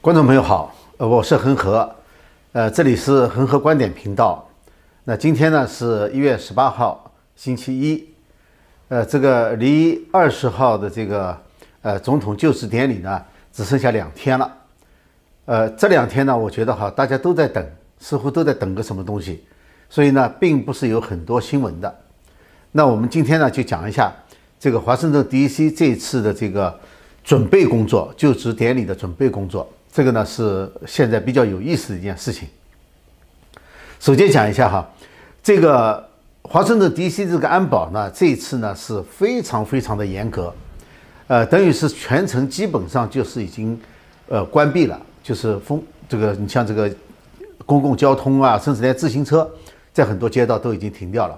观众朋友好，呃，我是恒河，呃，这里是恒河观点频道。那今天呢是一月十八号，星期一，呃，这个离二十号的这个呃总统就职典礼呢只剩下两天了。呃，这两天呢，我觉得哈，大家都在等，似乎都在等个什么东西，所以呢，并不是有很多新闻的。那我们今天呢就讲一下这个华盛顿 D.C. 这次的这个准备工作，就职典礼的准备工作。这个呢是现在比较有意思的一件事情。首先讲一下哈，这个华盛顿 D.C. 这个安保呢，这一次呢是非常非常的严格，呃，等于是全程基本上就是已经呃关闭了，就是封这个你像这个公共交通啊，甚至连自行车在很多街道都已经停掉了。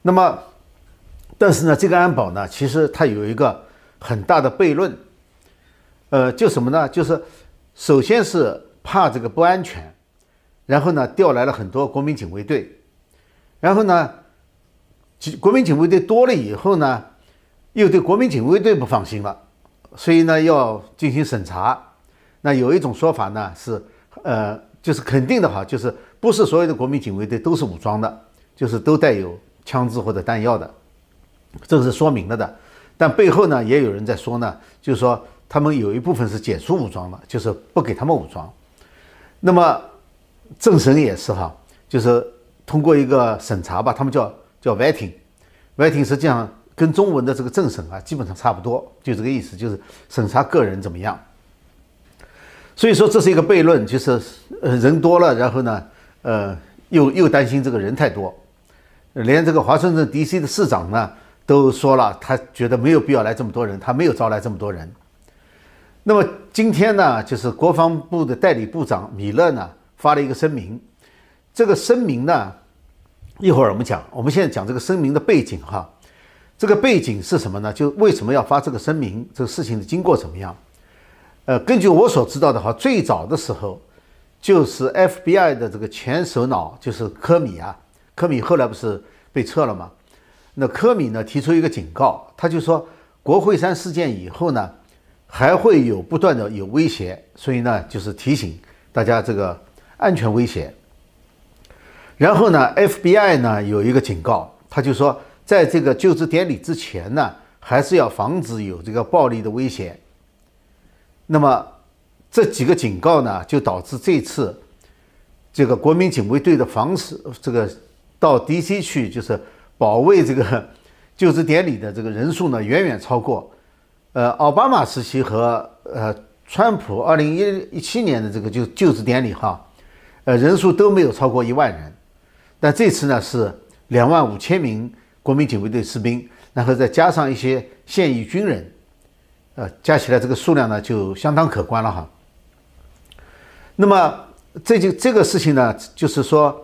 那么，但是呢，这个安保呢，其实它有一个很大的悖论，呃，就什么呢？就是首先是怕这个不安全，然后呢调来了很多国民警卫队，然后呢，国民警卫队多了以后呢，又对国民警卫队不放心了，所以呢要进行审查。那有一种说法呢是，呃，就是肯定的哈，就是不是所有的国民警卫队都是武装的，就是都带有枪支或者弹药的，这个是说明了的。但背后呢也有人在说呢，就是说。他们有一部分是解除武装的，就是不给他们武装。那么政审也是哈，就是通过一个审查吧，他们叫叫 vetting，vetting 实际上跟中文的这个政审啊基本上差不多，就这个意思，就是审查个人怎么样。所以说这是一个悖论，就是呃人多了，然后呢呃又又担心这个人太多，连这个华盛顿 D.C. 的市长呢都说了，他觉得没有必要来这么多人，他没有招来这么多人。那么今天呢，就是国防部的代理部长米勒呢发了一个声明。这个声明呢，一会儿我们讲。我们现在讲这个声明的背景哈。这个背景是什么呢？就为什么要发这个声明？这个事情的经过怎么样？呃，根据我所知道的话，最早的时候就是 FBI 的这个前首脑就是科米啊，科米后来不是被撤了吗？那科米呢提出一个警告，他就说国会山事件以后呢。还会有不断的有威胁，所以呢，就是提醒大家这个安全威胁。然后呢，FBI 呢有一个警告，他就说，在这个就职典礼之前呢，还是要防止有这个暴力的威胁。那么这几个警告呢，就导致这次这个国民警卫队的防止这个到 DC 去，就是保卫这个 就职典礼的这个人数呢，远远超过。呃，奥巴马时期和呃，川普二零一一七年的这个就就职典礼哈，呃，人数都没有超过一万人，但这次呢是两万五千名国民警卫队士兵，然后再加上一些现役军人，呃，加起来这个数量呢就相当可观了哈。那么这就这个事情呢，就是说，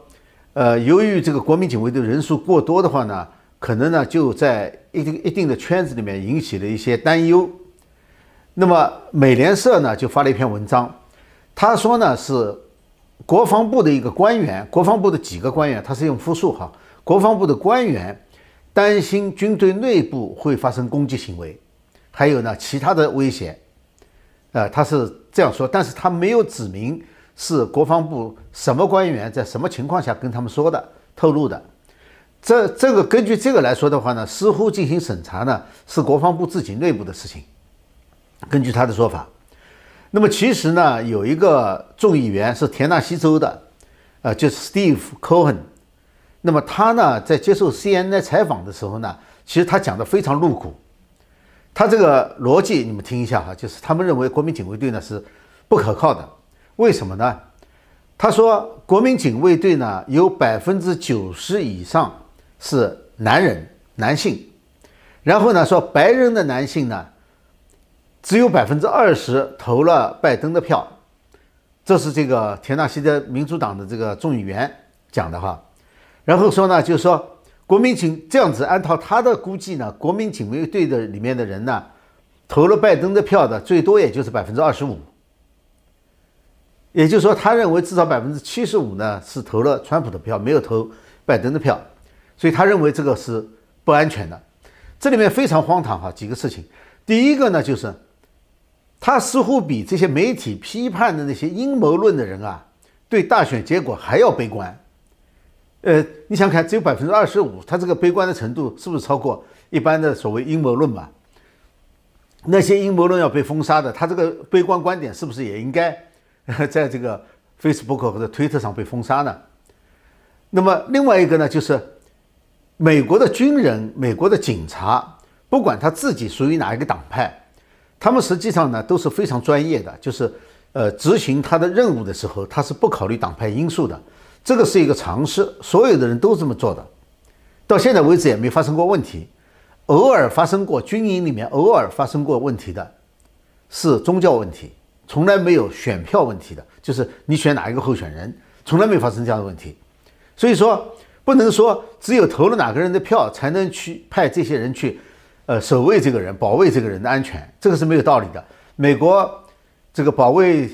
呃，由于这个国民警卫队人数过多的话呢。可能呢，就在一定一定的圈子里面引起了一些担忧。那么美联社呢就发了一篇文章，他说呢是国防部的一个官员，国防部的几个官员，他是用复数哈，国防部的官员担心军队内部会发生攻击行为，还有呢其他的威胁，呃，他是这样说，但是他没有指明是国防部什么官员在什么情况下跟他们说的、透露的。这这个根据这个来说的话呢，似乎进行审查呢是国防部自己内部的事情。根据他的说法，那么其实呢有一个众议员是田纳西州的，呃，就是 Steve Cohen。那么他呢在接受 CNN 采访的时候呢，其实他讲的非常露骨。他这个逻辑你们听一下哈，就是他们认为国民警卫队呢是不可靠的，为什么呢？他说国民警卫队呢有百分之九十以上。是男人，男性，然后呢说白人的男性呢，只有百分之二十投了拜登的票，这是这个田纳西的民主党的这个众议员讲的哈。然后说呢，就是说国民警这样子，按照他的估计呢，国民警卫队的里面的人呢，投了拜登的票的最多也就是百分之二十五，也就是说他认为至少百分之七十五呢是投了川普的票，没有投拜登的票。所以他认为这个是不安全的，这里面非常荒唐哈。几个事情，第一个呢就是他似乎比这些媒体批判的那些阴谋论的人啊，对大选结果还要悲观。呃，你想看，只有百分之二十五，他这个悲观的程度是不是超过一般的所谓阴谋论嘛？那些阴谋论要被封杀的，他这个悲观观点是不是也应该 在这个 Facebook 或者推特上被封杀呢？那么另外一个呢，就是美国的军人、美国的警察，不管他自己属于哪一个党派，他们实际上呢都是非常专业的，就是呃执行他的任务的时候，他是不考虑党派因素的。这个是一个常识，所有的人都这么做的，到现在为止也没发生过问题。偶尔发生过军营里面偶尔发生过问题的，是宗教问题，从来没有选票问题的，就是你选哪一个候选人，从来没发生这样的问题。所以说，不能说只有投了哪个人的票才能去派这些人去，呃，守卫这个人，保卫这个人的安全，这个是没有道理的。美国这个保卫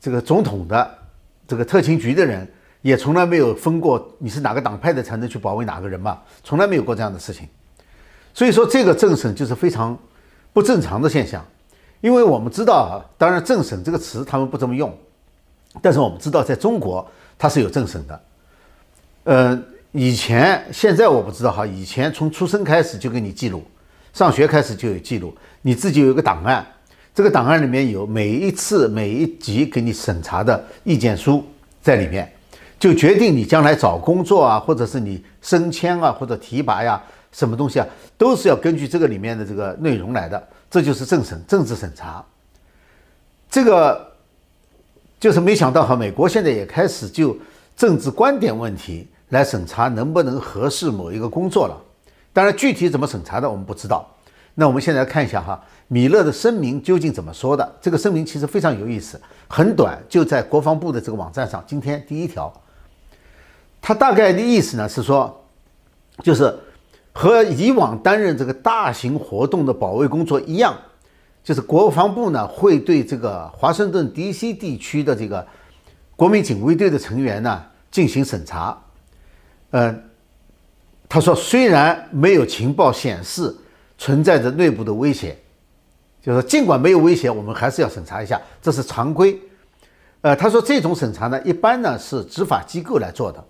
这个总统的这个特勤局的人。也从来没有分过你是哪个党派的才能去保卫哪个人嘛，从来没有过这样的事情。所以说这个政审就是非常不正常的现象，因为我们知道啊，当然政审这个词他们不这么用，但是我们知道在中国它是有政审的。呃，以前现在我不知道哈，以前从出生开始就给你记录，上学开始就有记录，你自己有一个档案，这个档案里面有每一次每一级给你审查的意见书在里面。就决定你将来找工作啊，或者是你升迁啊，或者提拔呀，什么东西啊，都是要根据这个里面的这个内容来的。这就是政审、政治审查。这个就是没想到哈，美国现在也开始就政治观点问题来审查能不能合适某一个工作了。当然，具体怎么审查的我们不知道。那我们现在看一下哈，米勒的声明究竟怎么说的？这个声明其实非常有意思，很短，就在国防部的这个网站上。今天第一条。他大概的意思呢是说，就是和以往担任这个大型活动的保卫工作一样，就是国防部呢会对这个华盛顿 D.C. 地区的这个国民警卫队的成员呢进行审查。呃，他说虽然没有情报显示存在着内部的威胁，就是尽管没有威胁，我们还是要审查一下，这是常规。呃，他说这种审查呢一般呢是执法机构来做的。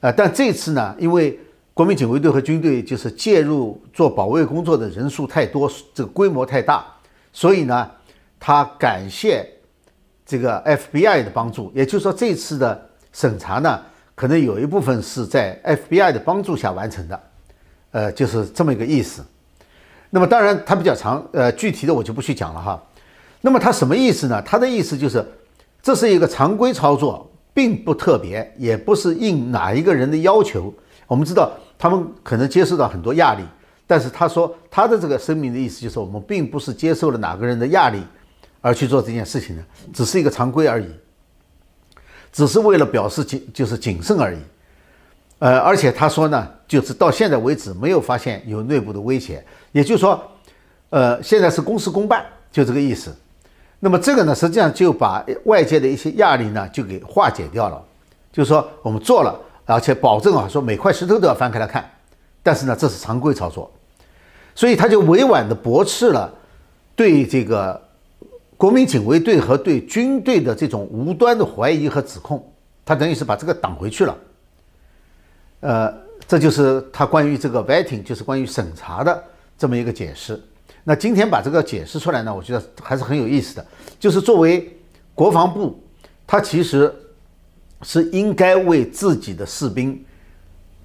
呃，但这次呢，因为国民警卫队和军队就是介入做保卫工作的人数太多，这个规模太大，所以呢，他感谢这个 FBI 的帮助。也就是说，这次的审查呢，可能有一部分是在 FBI 的帮助下完成的，呃，就是这么一个意思。那么，当然它比较长，呃，具体的我就不去讲了哈。那么它什么意思呢？它的意思就是，这是一个常规操作。并不特别，也不是应哪一个人的要求。我们知道他们可能接受到很多压力，但是他说他的这个声明的意思就是，我们并不是接受了哪个人的压力而去做这件事情的，只是一个常规而已，只是为了表示谨就是谨慎而已。呃，而且他说呢，就是到现在为止没有发现有内部的威胁，也就是说，呃，现在是公事公办，就这个意思。那么这个呢，实际上就把外界的一些压力呢，就给化解掉了。就是说，我们做了，而且保证啊，说每块石头都要翻开来看。但是呢，这是常规操作，所以他就委婉的驳斥了对这个国民警卫队和对军队的这种无端的怀疑和指控，他等于是把这个挡回去了。呃，这就是他关于这个 vetting，就是关于审查的这么一个解释。那今天把这个解释出来呢，我觉得还是很有意思的。就是作为国防部，他其实是应该为自己的士兵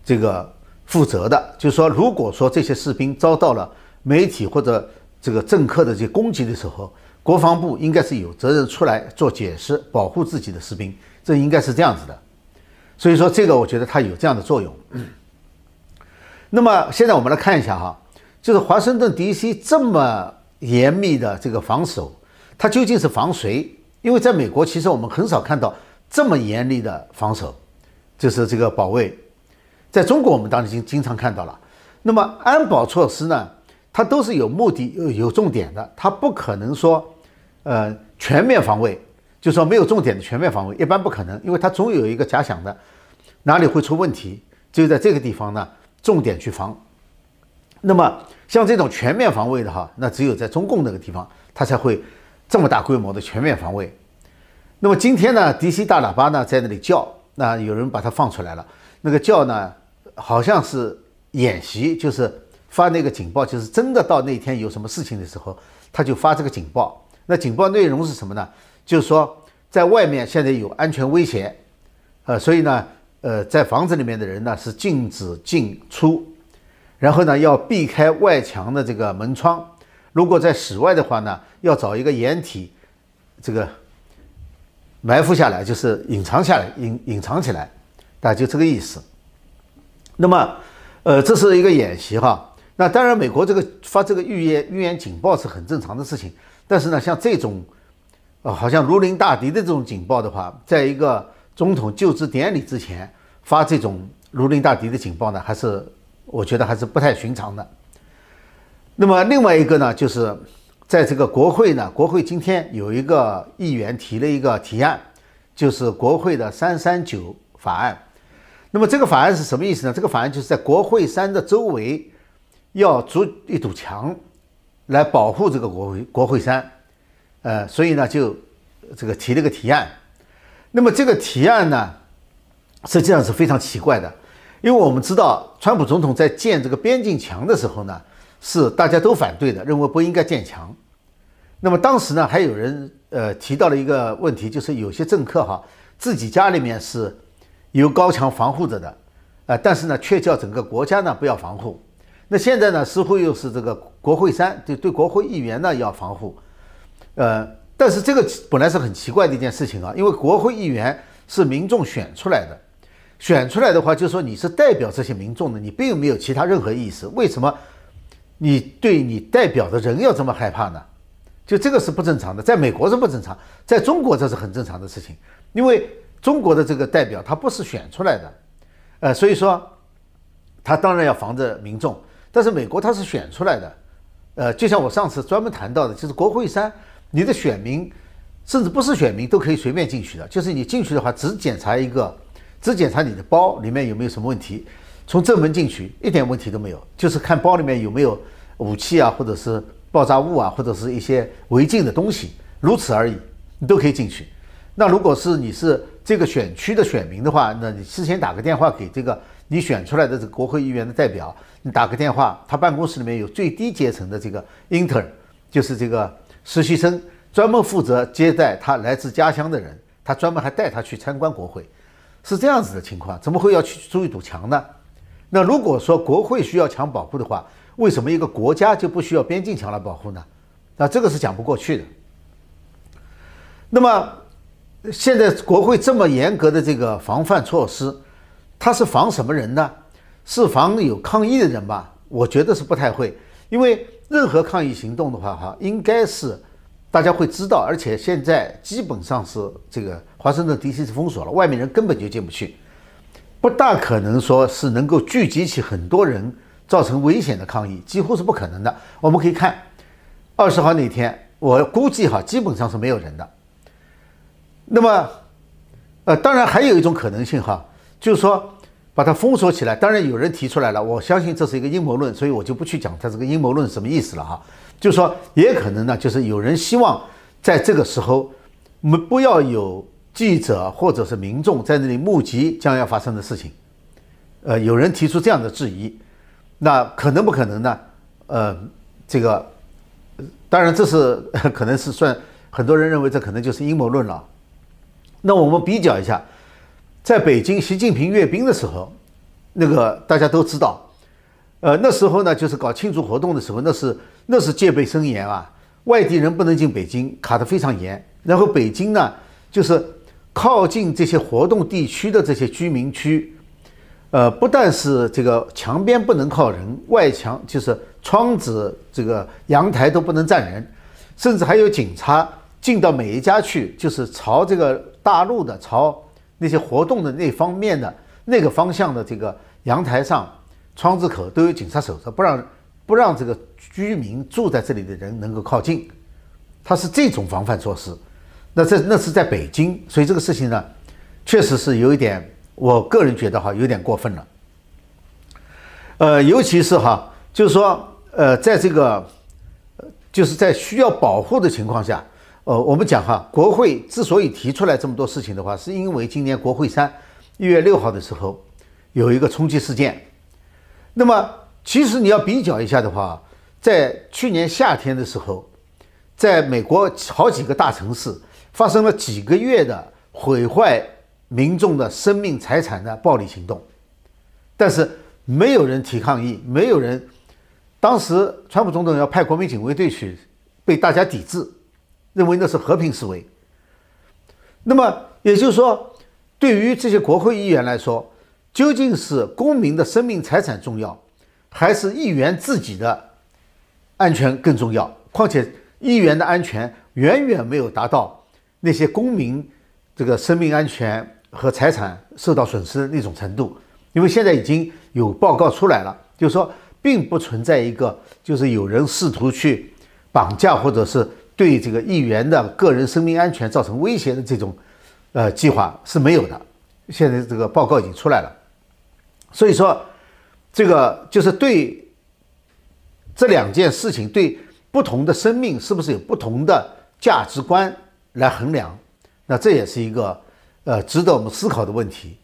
这个负责的。就是说，如果说这些士兵遭到了媒体或者这个政客的这些攻击的时候，国防部应该是有责任出来做解释，保护自己的士兵。这应该是这样子的。所以说，这个我觉得它有这样的作用。那么现在我们来看一下哈。就是华盛顿 D.C. 这么严密的这个防守，它究竟是防谁？因为在美国，其实我们很少看到这么严厉的防守，就是这个保卫。在中国，我们当然经经常看到了。那么安保措施呢？它都是有目的、有有重点的，它不可能说，呃，全面防卫，就说没有重点的全面防卫，一般不可能，因为它总有一个假想的，哪里会出问题，只有在这个地方呢，重点去防。那么像这种全面防卫的哈，那只有在中共那个地方，他才会这么大规模的全面防卫。那么今天呢，DC 大喇叭呢在那里叫，那有人把它放出来了。那个叫呢，好像是演习，就是发那个警报，就是真的到那天有什么事情的时候，他就发这个警报。那警报内容是什么呢？就是说在外面现在有安全威胁，呃，所以呢，呃，在房子里面的人呢是禁止进出，然后呢要避开外墙的这个门窗。如果在室外的话呢，要找一个掩体，这个。埋伏下来就是隐藏下来，隐隐藏起来，大概就这个意思。那么，呃，这是一个演习哈。那当然，美国这个发这个预言预言警报是很正常的事情。但是呢，像这种，呃，好像如临大敌的这种警报的话，在一个总统就职典礼之前发这种如临大敌的警报呢，还是我觉得还是不太寻常的。那么另外一个呢，就是。在这个国会呢，国会今天有一个议员提了一个提案，就是国会的三三九法案。那么这个法案是什么意思呢？这个法案就是在国会山的周围要筑一堵墙，来保护这个国会国会山。呃，所以呢，就这个提了个提案。那么这个提案呢，实际上是非常奇怪的，因为我们知道，川普总统在建这个边境墙的时候呢，是大家都反对的，认为不应该建墙。那么当时呢，还有人呃提到了一个问题，就是有些政客哈自己家里面是有高墙防护着的，呃，但是呢却叫整个国家呢不要防护。那现在呢似乎又是这个国会山对对国会议员呢要防护，呃，但是这个本来是很奇怪的一件事情啊，因为国会议员是民众选出来的，选出来的话就是说你是代表这些民众的，你并没有其他任何意思，为什么你对你代表的人要这么害怕呢？就这个是不正常的，在美国是不正常，在中国这是很正常的事情，因为中国的这个代表他不是选出来的，呃，所以说他当然要防着民众，但是美国它是选出来的，呃，就像我上次专门谈到的，就是国会山，你的选民甚至不是选民都可以随便进去的，就是你进去的话只检查一个，只检查你的包里面有没有什么问题，从正门进去一点问题都没有，就是看包里面有没有武器啊，或者是。爆炸物啊，或者是一些违禁的东西，如此而已，你都可以进去。那如果是你是这个选区的选民的话，那你事先打个电话给这个你选出来的这个国会议员的代表，你打个电话，他办公室里面有最低阶层的这个 intern，就是这个实习生，专门负责接待他来自家乡的人，他专门还带他去参观国会，是这样子的情况。怎么会要去筑一堵墙呢？那如果说国会需要墙保护的话，为什么一个国家就不需要边境墙来保护呢？那这个是讲不过去的。那么现在国会这么严格的这个防范措施，它是防什么人呢？是防有抗议的人吧？我觉得是不太会，因为任何抗议行动的话，哈，应该是大家会知道，而且现在基本上是这个华盛顿 DC 是封锁了，外面人根本就进不去，不大可能说是能够聚集起很多人。造成危险的抗议几乎是不可能的。我们可以看二十号那天，我估计哈基本上是没有人的。那么，呃，当然还有一种可能性哈，就是说把它封锁起来。当然有人提出来了，我相信这是一个阴谋论，所以我就不去讲它这个阴谋论什么意思了哈。就是说也可能呢，就是有人希望在这个时候，我们不要有记者或者是民众在那里目击将要发生的事情。呃，有人提出这样的质疑。那可能不可能呢？呃，这个当然这是 可能是算很多人认为这可能就是阴谋论了。那我们比较一下，在北京习近平阅兵的时候，那个大家都知道，呃，那时候呢就是搞庆祝活动的时候，那是那是戒备森严啊，外地人不能进北京，卡得非常严。然后北京呢，就是靠近这些活动地区的这些居民区。呃，不但是这个墙边不能靠人，外墙就是窗子、这个阳台都不能站人，甚至还有警察进到每一家去，就是朝这个大陆的、朝那些活动的那方面的那个方向的这个阳台上、窗子口都有警察守着，不让不让这个居民住在这里的人能够靠近。他是这种防范措施。那这那是在北京，所以这个事情呢，确实是有一点。我个人觉得哈有点过分了，呃，尤其是哈，就是说，呃，在这个，就是在需要保护的情况下，呃，我们讲哈，国会之所以提出来这么多事情的话，是因为今年国会山一月六号的时候有一个冲击事件。那么，其实你要比较一下的话，在去年夏天的时候，在美国好几个大城市发生了几个月的毁坏民众的生命财产的暴力行动，但是没有人提抗议，没有人。当时川普总统要派国民警卫队去，被大家抵制。认为那是和平示威。那么也就是说，对于这些国会议员来说，究竟是公民的生命财产重要，还是议员自己的安全更重要？况且议员的安全远远没有达到那些公民这个生命安全和财产受到损失的那种程度。因为现在已经有报告出来了，就是说并不存在一个就是有人试图去绑架或者是。对这个议员的个人生命安全造成威胁的这种，呃，计划是没有的。现在这个报告已经出来了，所以说，这个就是对这两件事情，对不同的生命是不是有不同的价值观来衡量？那这也是一个呃值得我们思考的问题。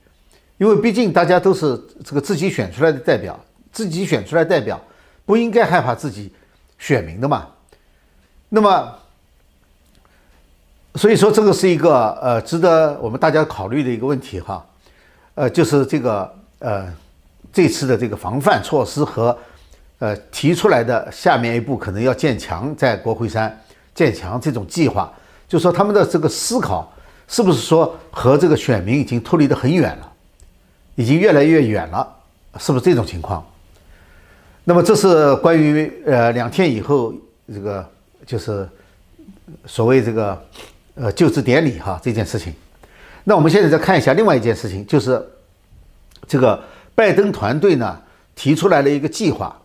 因为毕竟大家都是这个自己选出来的代表，自己选出来代表不应该害怕自己选民的嘛。那么。所以说，这个是一个呃值得我们大家考虑的一个问题哈，呃，就是这个呃这次的这个防范措施和呃提出来的下面一步可能要建墙，在国会山建墙这种计划，就说他们的这个思考是不是说和这个选民已经脱离得很远了，已经越来越远了，是不是这种情况？那么这是关于呃两天以后这个就是所谓这个。呃，就职典礼哈这件事情，那我们现在再看一下另外一件事情，就是这个拜登团队呢提出来了一个计划。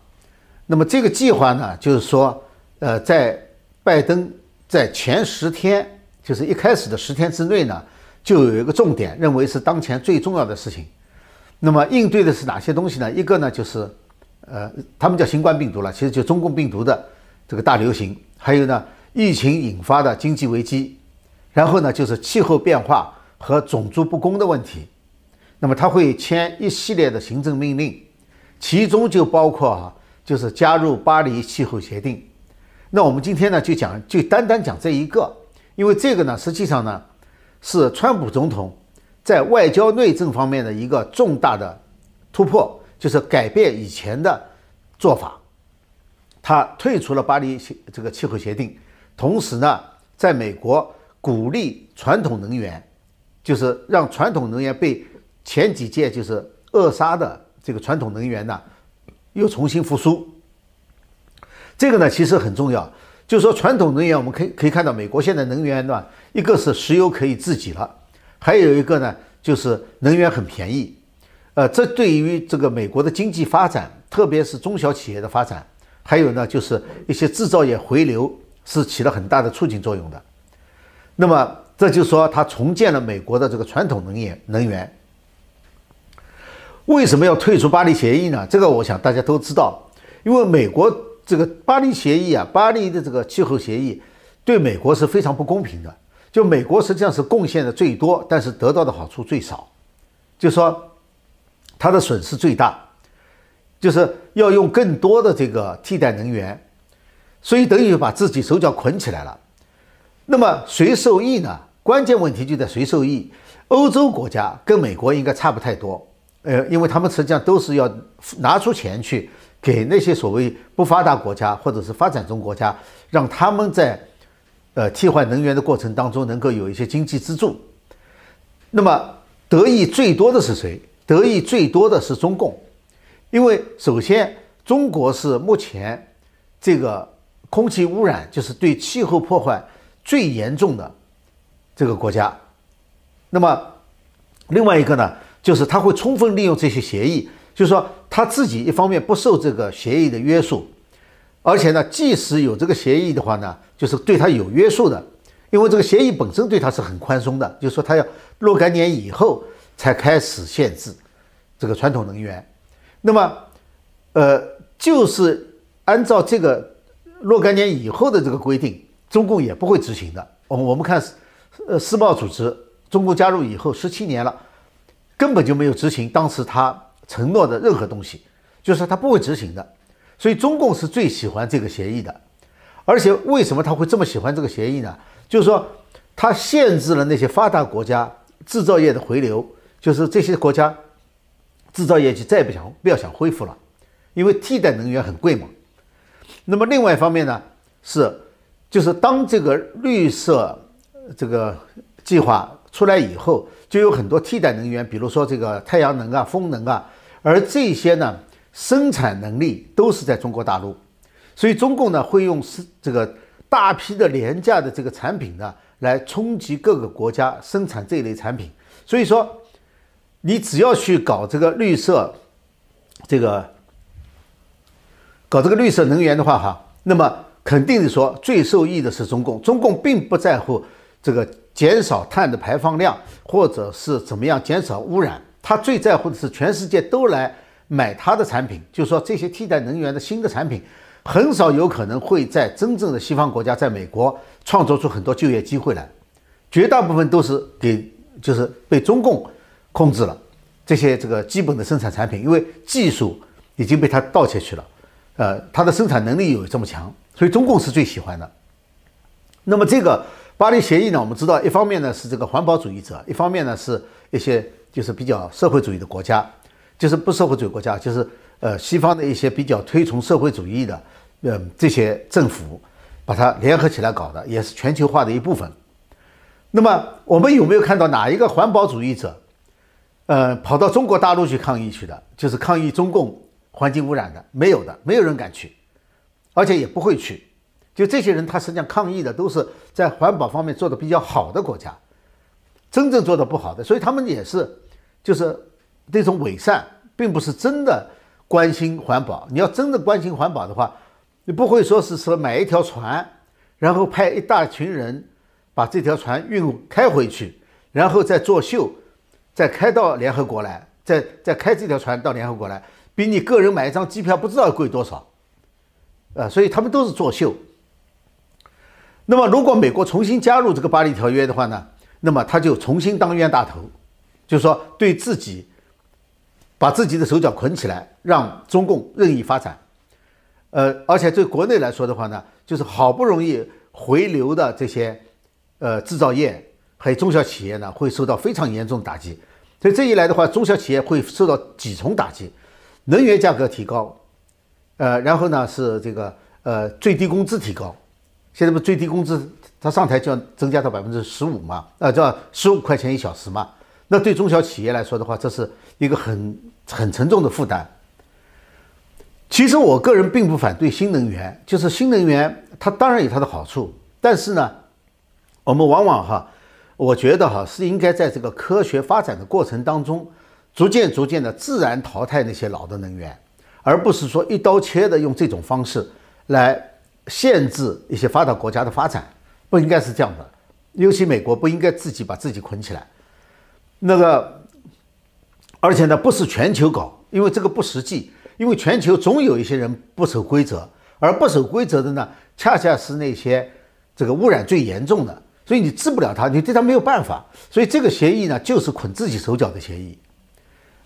那么这个计划呢，就是说，呃，在拜登在前十天，就是一开始的十天之内呢，就有一个重点，认为是当前最重要的事情。那么应对的是哪些东西呢？一个呢就是，呃，他们叫新冠病毒了，其实就中共病毒的这个大流行，还有呢疫情引发的经济危机。然后呢，就是气候变化和种族不公的问题。那么他会签一系列的行政命令，其中就包括啊，就是加入巴黎气候协定。那我们今天呢，就讲就单单讲这一个，因为这个呢，实际上呢，是川普总统在外交内政方面的一个重大的突破，就是改变以前的做法。他退出了巴黎这个气候协定，同时呢，在美国。鼓励传统能源，就是让传统能源被前几届就是扼杀的这个传统能源呢，又重新复苏。这个呢其实很重要，就是说传统能源，我们可以可以看到，美国现在能源呢，一个是石油可以自给了，还有一个呢就是能源很便宜。呃，这对于这个美国的经济发展，特别是中小企业的发展，还有呢就是一些制造业回流，是起了很大的促进作用的。那么这就说，他重建了美国的这个传统能源能源。为什么要退出巴黎协议呢？这个我想大家都知道，因为美国这个巴黎协议啊，巴黎的这个气候协议对美国是非常不公平的。就美国实际上是贡献的最多，但是得到的好处最少，就说它的损失最大，就是要用更多的这个替代能源，所以等于把自己手脚捆起来了。那么谁受益呢？关键问题就在谁受益。欧洲国家跟美国应该差不太多，呃，因为他们实际上都是要拿出钱去给那些所谓不发达国家或者是发展中国家，让他们在呃替换能源的过程当中能够有一些经济资助。那么得益最多的是谁？得益最多的是中共，因为首先中国是目前这个空气污染，就是对气候破坏。最严重的这个国家，那么另外一个呢，就是他会充分利用这些协议，就是说他自己一方面不受这个协议的约束，而且呢，即使有这个协议的话呢，就是对他有约束的，因为这个协议本身对他是很宽松的，就是说他要若干年以后才开始限制这个传统能源，那么呃，就是按照这个若干年以后的这个规定。中共也不会执行的，我我们看，呃，世贸组织，中国加入以后十七年了，根本就没有执行当时他承诺的任何东西，就是他不会执行的。所以中共是最喜欢这个协议的，而且为什么他会这么喜欢这个协议呢？就是说，他限制了那些发达国家制造业的回流，就是这些国家制造业就再也不想不要想恢复了，因为替代能源很贵嘛。那么另外一方面呢，是就是当这个绿色这个计划出来以后，就有很多替代能源，比如说这个太阳能啊、风能啊，而这些呢生产能力都是在中国大陆，所以中共呢会用是这个。大批的廉价的这个产品呢，来冲击各个国家生产这一类产品。所以说，你只要去搞这个绿色，这个搞这个绿色能源的话，哈，那么肯定的说最受益的是中共。中共并不在乎这个减少碳的排放量，或者是怎么样减少污染，他最在乎的是全世界都来买他的产品，就是说这些替代能源的新的产品。很少有可能会在真正的西方国家，在美国创造出很多就业机会来，绝大部分都是给就是被中共控制了这些这个基本的生产产品，因为技术已经被他盗窃去了，呃，它的生产能力有这么强，所以中共是最喜欢的。那么这个巴黎协议呢，我们知道，一方面呢是这个环保主义者，一方面呢是一些就是比较社会主义的国家，就是不社会主义国家，就是呃西方的一些比较推崇社会主义的。嗯，这些政府把它联合起来搞的，也是全球化的一部分。那么，我们有没有看到哪一个环保主义者，呃，跑到中国大陆去抗议去的？就是抗议中共环境污染的？没有的，没有人敢去，而且也不会去。就这些人，他实际上抗议的都是在环保方面做的比较好的国家，真正做的不好的，所以他们也是就是那种伪善，并不是真的关心环保。你要真的关心环保的话，你不会说是说买一条船，然后派一大群人把这条船运开回去，然后再作秀，再开到联合国来，再再开这条船到联合国来，比你个人买一张机票不知道贵多少，呃，所以他们都是作秀。那么，如果美国重新加入这个巴黎条约的话呢，那么他就重新当冤大头，就是说对自己把自己的手脚捆起来，让中共任意发展。呃，而且对国内来说的话呢，就是好不容易回流的这些，呃，制造业还有中小企业呢，会受到非常严重的打击。所以这一来的话，中小企业会受到几重打击：能源价格提高，呃，然后呢是这个呃最低工资提高。现在不最低工资他上台就要增加到百分之十五嘛，呃，叫十五块钱一小时嘛。那对中小企业来说的话，这是一个很很沉重的负担。其实我个人并不反对新能源，就是新能源它当然有它的好处，但是呢，我们往往哈，我觉得哈是应该在这个科学发展的过程当中，逐渐逐渐的自然淘汰那些老的能源，而不是说一刀切的用这种方式来限制一些发达国家的发展，不应该是这样的。尤其美国不应该自己把自己捆起来，那个，而且呢不是全球搞，因为这个不实际。因为全球总有一些人不守规则，而不守规则的呢，恰恰是那些这个污染最严重的，所以你治不了他，你对他没有办法。所以这个协议呢，就是捆自己手脚的协议。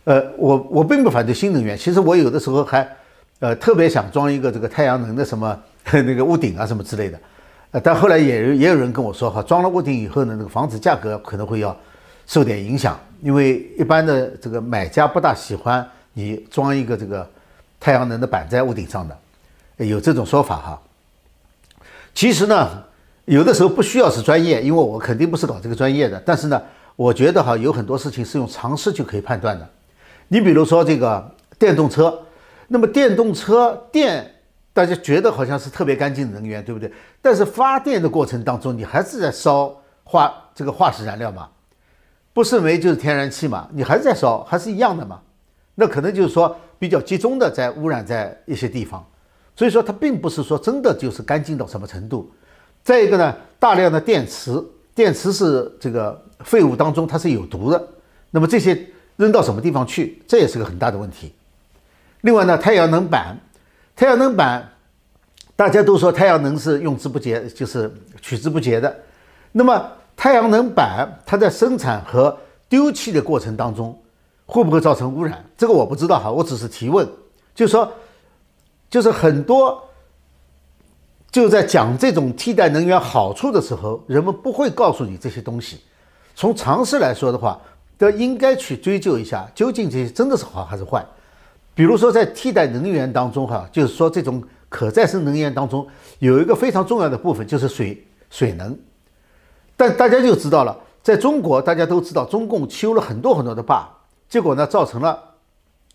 呃，我我并不反对新能源，其实我有的时候还呃特别想装一个这个太阳能的什么 那个屋顶啊什么之类的。呃，但后来也也有人跟我说哈，装了屋顶以后呢，那个房子价格可能会要受点影响，因为一般的这个买家不大喜欢你装一个这个。太阳能的板在屋顶上的，有这种说法哈。其实呢，有的时候不需要是专业，因为我肯定不是搞这个专业的。但是呢，我觉得哈，有很多事情是用常识就可以判断的。你比如说这个电动车，那么电动车电，大家觉得好像是特别干净的能源，对不对？但是发电的过程当中，你还是在烧化这个化石燃料嘛，不是煤就是天然气嘛，你还是在烧，还是一样的嘛。那可能就是说。比较集中的在污染在一些地方，所以说它并不是说真的就是干净到什么程度。再一个呢，大量的电池，电池是这个废物当中它是有毒的，那么这些扔到什么地方去，这也是个很大的问题。另外呢，太阳能板，太阳能板大家都说太阳能是用之不竭，就是取之不竭的。那么太阳能板它在生产和丢弃的过程当中，会不会造成污染？这个我不知道哈，我只是提问，就是说，就是很多就在讲这种替代能源好处的时候，人们不会告诉你这些东西。从常识来说的话，都应该去追究一下，究竟这些真的是好还是坏。比如说在替代能源当中哈，就是说这种可再生能源当中有一个非常重要的部分就是水水能。但大家就知道了，在中国，大家都知道中共修了很多很多的坝，结果呢，造成了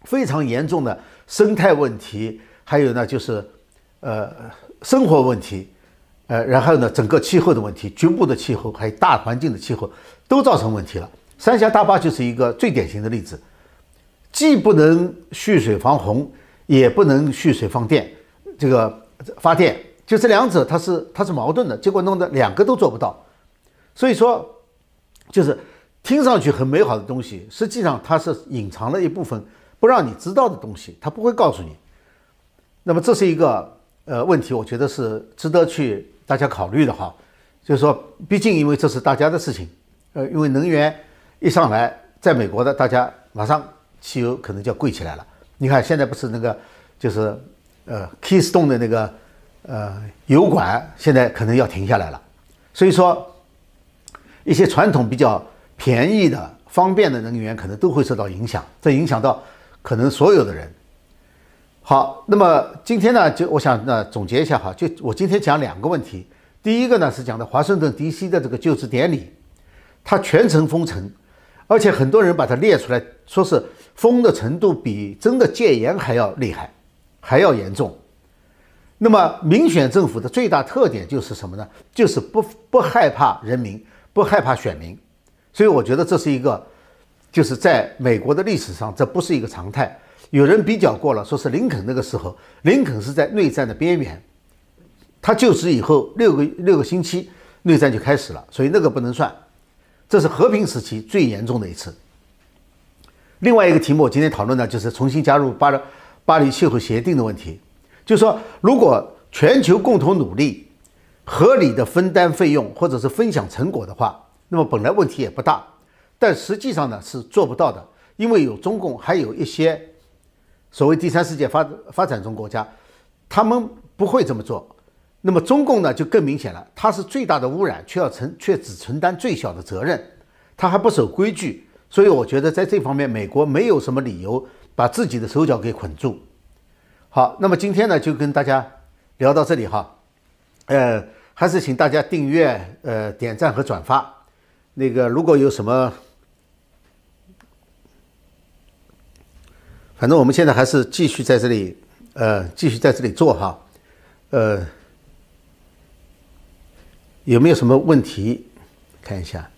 非常严重的生态问题，还有呢，就是呃生活问题，呃，然后呢，整个气候的问题，局部的气候还有大环境的气候都造成问题了。三峡大坝就是一个最典型的例子，既不能蓄水防洪，也不能蓄水放电，这个发电就这两者它是它是矛盾的，结果弄得两个都做不到。所以说，就是听上去很美好的东西，实际上它是隐藏了一部分不让你知道的东西，它不会告诉你。那么这是一个呃问题，我觉得是值得去大家考虑的哈。就是说，毕竟因为这是大家的事情，呃，因为能源一上来，在美国的大家马上汽油可能就要贵起来了。你看现在不是那个就是呃 Keystone 的那个呃油管，现在可能要停下来了。所以说。一些传统比较便宜的、方便的能源可能都会受到影响，这影响到可能所有的人。好，那么今天呢，就我想呢总结一下哈，就我今天讲两个问题。第一个呢是讲的华盛顿 D.C. 的这个就职典礼，它全程封城，而且很多人把它列出来说是封的程度比真的戒严还要厉害，还要严重。那么民选政府的最大特点就是什么呢？就是不不害怕人民。不害怕选民，所以我觉得这是一个，就是在美国的历史上，这不是一个常态。有人比较过了，说是林肯那个时候，林肯是在内战的边缘，他就职以后六个六个星期，内战就开始了，所以那个不能算。这是和平时期最严重的一次。另外一个题目，今天讨论的就是重新加入巴黎巴黎气候协定的问题，就是说，如果全球共同努力。合理的分担费用或者是分享成果的话，那么本来问题也不大，但实际上呢是做不到的，因为有中共，还有一些所谓第三世界发发展中国家，他们不会这么做。那么中共呢就更明显了，它是最大的污染，却要承却只承担最小的责任，它还不守规矩，所以我觉得在这方面，美国没有什么理由把自己的手脚给捆住。好，那么今天呢就跟大家聊到这里哈。呃，还是请大家订阅、呃点赞和转发。那个如果有什么，反正我们现在还是继续在这里，呃，继续在这里做哈。呃，有没有什么问题？看一下。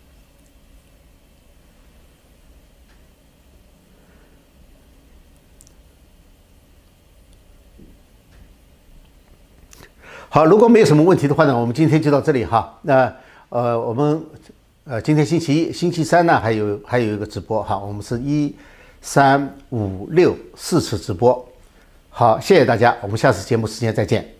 好，如果没有什么问题的话呢，我们今天就到这里哈。那呃，我们呃，今天星期一、星期三呢，还有还有一个直播哈。我们是一、三、五、六四次直播。好，谢谢大家，我们下次节目时间再见。